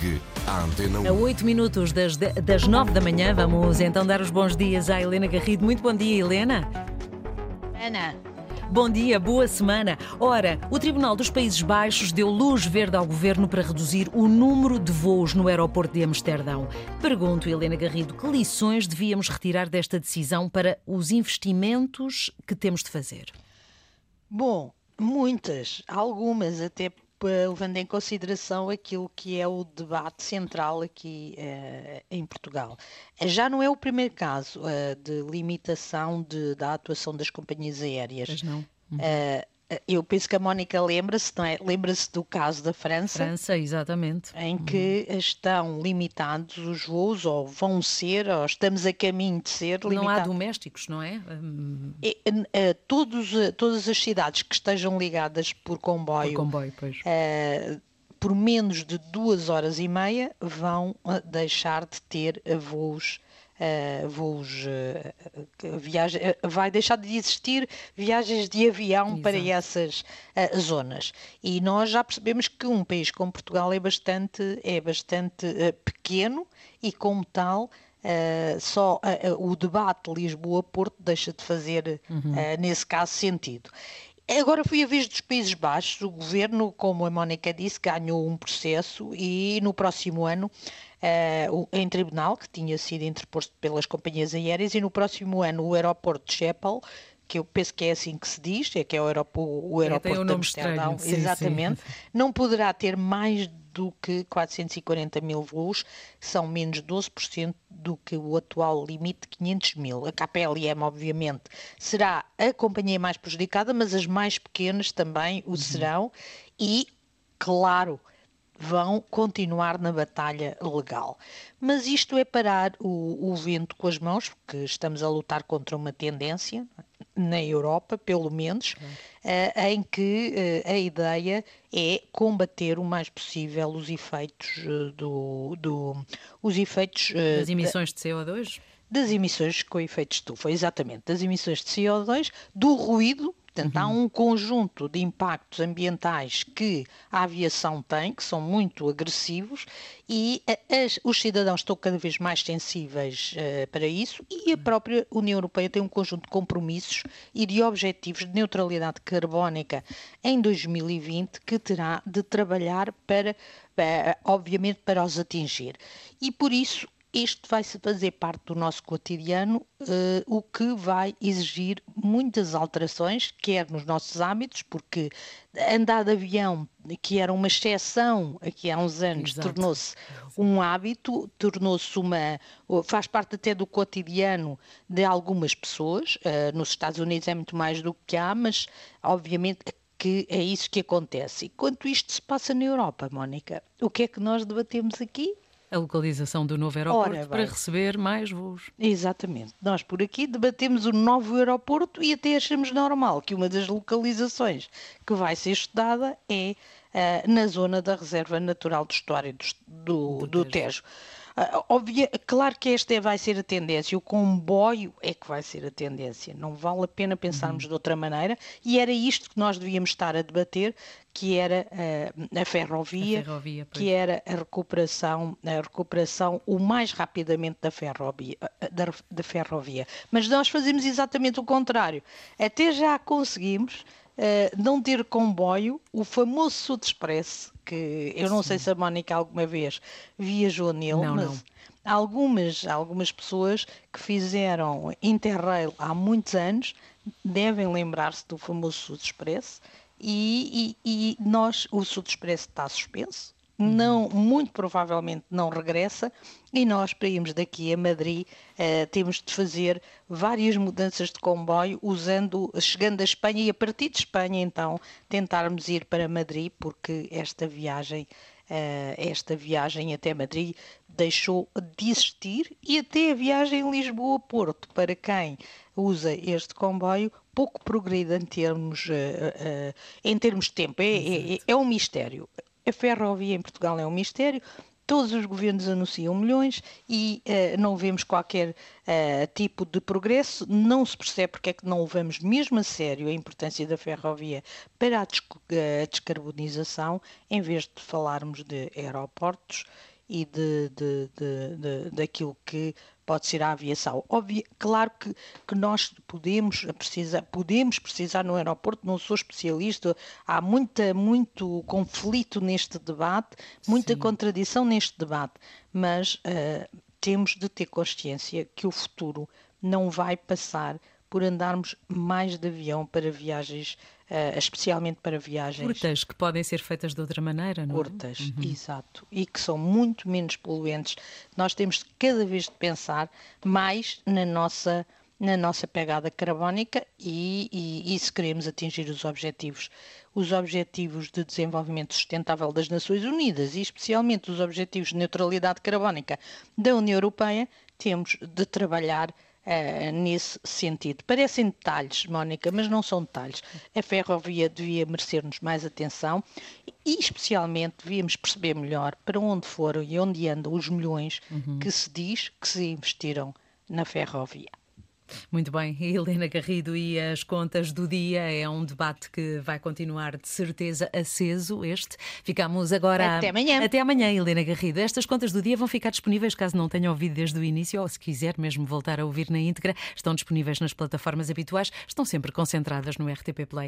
Ligue à Antena 1. A 8 minutos das, das 9 da manhã, vamos então dar os bons dias à Helena Garrido. Muito bom dia, Helena. Ana, Bom dia, boa semana. Ora, o Tribunal dos Países Baixos deu luz verde ao governo para reduzir o número de voos no aeroporto de Amsterdão. Pergunto, Helena Garrido, que lições devíamos retirar desta decisão para os investimentos que temos de fazer? bom, muitas, algumas até levando em consideração aquilo que é o debate central aqui eh, em Portugal. Já não é o primeiro caso eh, de limitação de- da atuação das companhias aéreas. Pois não? Eh, eh, eu penso que a Mónica lembra-se, não é? Lembra-se do caso da França. França, exatamente. em que estão limitados os voos, ou vão ser, ou estamos a caminho de ser Não há limitados. domésticos, não é? Hum, E, eh, todos, eh, todas as cidades que estejam ligadas por comboio, Por comboio, pois. eh, por menos de duas horas e meia vão eh, deixar de ter eh, voos. Eh, voos eh, que viagem, eh, vai deixar de existir viagens de avião para Exato. essas eh, zonas. E nós já percebemos que um país como Portugal é bastante é bastante eh, pequeno e como tal eh, só eh, eh, o debate Lisboa-Porto deixa de fazer eh, nesse caso sentido Agora foi a vez dos Países Baixos. O governo, como a Mónica disse, ganhou um processo e no próximo ano, o- em tribunal, que tinha sido interposto pelas companhias aéreas, e no próximo ano o aeroporto de Schiphol, que eu penso que é assim que se diz, é que é o aeroporto, o um aeroporto de nome Amsterdão, estranho, sim, sim. exatamente, não poderá ter mais do que 440 mil voos, que são menos 12% do que o atual limite de 500 mil. A KPLM, obviamente, será a companhia mais prejudicada, mas as mais pequenas também o serão e, claro, vão continuar na batalha legal. Mas isto é parar o, o vento com as mãos, porque estamos a lutar contra uma tendência, na Europa, pelo menos, eh, em que eh, a ideia é combater o mais possível os efeitos eh, do, do- os efeitos eh, As emissões de CO2? das emissões com efeito de estufa, exatamente, das emissões de CO2, do ruído, portanto há um conjunto de impactos ambientais que a aviação tem, que são muito agressivos, e as- os cidadãos estão cada vez mais sensíveis eh, para isso, e a própria União Europeia tem um conjunto de compromissos e de objetivos de neutralidade carbónica em 2020 que terá de trabalhar para, para, obviamente, para os atingir. E por isso isto vai se fazer parte do nosso cotidiano, eh, o que vai exigir muitas alterações, quer nos nossos hábitos, porque andar de avião, que era uma exceção aqui há uns anos, tornou-se um hábito, tornou-se uma. faz parte até do cotidiano de algumas pessoas. eh, nos Estados Unidos é muito mais do que há, mas obviamente que é isso que acontece. E quanto isto se passa na Europa, Mónica, o que é que nós debatemos aqui? A localização do novo aeroporto para receber mais voos. Exatamente. Nós por aqui debatemos o novo aeroporto e até achamos normal que uma das localizações que vai ser estudada é ah, na zona da Reserva Natural do Estuário do, do, do Tejo. Óbvia- claro que esta é- vai ser a tendência, o comboio é que vai ser a tendência, não vale a pena pensarmos de outra maneira e era isto que nós devíamos estar a debater, que era ah, a ferrovia, A ferrovia, que era a recuperação, a recuperação o mais rapidamente da ferrovia, da, da ferrovia. Mas nós fazemos exatamente o contrário. Até já conseguimos eh, não ter comboio, o famoso Sud Express, que eu não sei se a Mónica alguma vez viajou nele, Não, mas não. algumas, algumas pessoas que fizeram Interrail há muitos anos devem lembrar-se do famoso Sud Express e, e- e nós, o Sud Express está suspenso, não, muito provavelmente não regressa e nós para irmos daqui a Madrid eh, temos de fazer várias mudanças de comboio usando, chegando a Espanha e a partir de Espanha então tentarmos ir para Madrid porque esta viagem esta viagem até Madrid deixou de existir e até a viagem Lisboa-Porto, para quem usa este comboio, pouco progrida em termos, eh, eh, em termos de tempo. É, é- é um mistério. A ferrovia em Portugal é um mistério. Todos os governos anunciam milhões e uh, não vemos qualquer uh, tipo de progresso. Não se percebe porque é que não levamos mesmo a sério a importância da ferrovia para a, a descarbonização, em vez de falarmos de aeroportos e de, de, de, de, daquilo que pode ser a aviação. Claro que, que nós podemos precisar, podemos precisar no aeroporto, não sou especialista, há muita, muito conflito neste debate, muita Sim. contradição neste debate, mas uh, temos de ter consciência que o futuro não vai passar por andarmos mais de avião para viagens, uh, especialmente para viagens. Curtas, que podem ser feitas de outra maneira, não é? Curtas, uhum. exato. E que são muito menos poluentes. Nós temos cada vez de pensar mais na nossa na nossa pegada carbónica e, e, e, se queremos atingir os objetivos, os objetivos de desenvolvimento sustentável das Nações Unidas e especialmente os objetivos de neutralidade carbónica da União Europeia, temos de trabalhar uh, nesse sentido. Parecem detalhes, Mónica, mas não são detalhes. A ferrovia devia merecer-nos mais atenção e, especialmente, devíamos perceber melhor para onde foram e onde andam os milhões uhum. que se diz que se investiram na ferrovia. Muito bem, Helena Garrido e as contas do dia é um debate que vai continuar de certeza aceso este. Ficamos agora até amanhã. Até amanhã, Helena Garrido. Estas contas do dia vão ficar disponíveis caso não tenha ouvido desde o início ou se quiser mesmo voltar a ouvir na íntegra, estão disponíveis nas plataformas habituais, estão sempre concentradas no RTP Play.